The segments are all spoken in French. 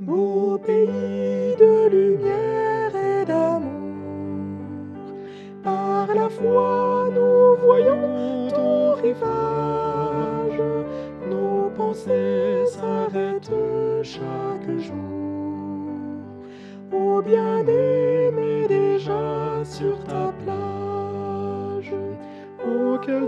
beau pays de lumière et d'amour. Par la foi, nous voyons ton rivage, nos pensées s'arrêtent chaque jour. Ô bien-aimé déjà sur ta plage, oh quel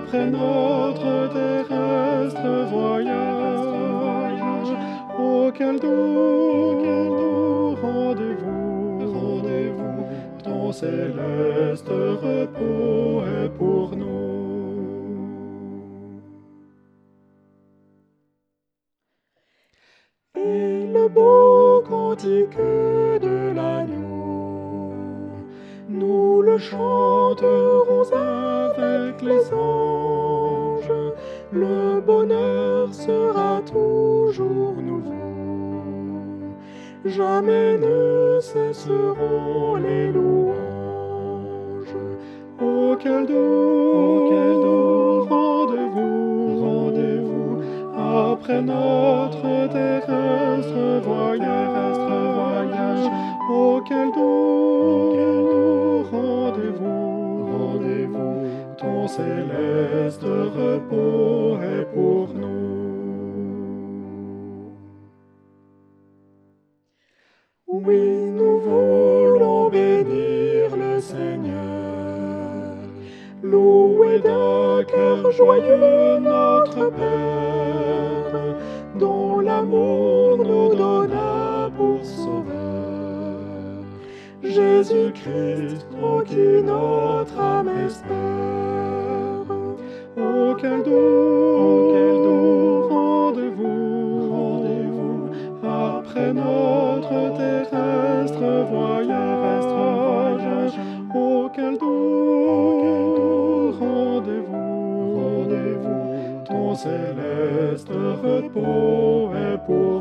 après notre terrestre voyage. Oh quel doux, quel doux rendez-vous, rendez-vous, ton céleste repos est pour nous. Et le beau cantique le chanterons avec les anges. Le bonheur sera toujours nouveau. Jamais ne cesseront les louanges. Oh quel doux, quel doux rendez-vous, rendez-vous après notre terrestre voyage. voyage. Oh quel céleste repos est pour nous. Oui, nous voulons bénir le Seigneur, louer d'un cœur joyeux notre Père, dont l'amour nous donna pour sauveur. Jésus-Christ, en qui notre âme. Oh, quel doux, oh, quel doux rendez-vous, rendez-vous, après notre terrestre voyage. voyage. Oh, quel doux, rendez-vous, rendez-vous, ton céleste repos est pour nous.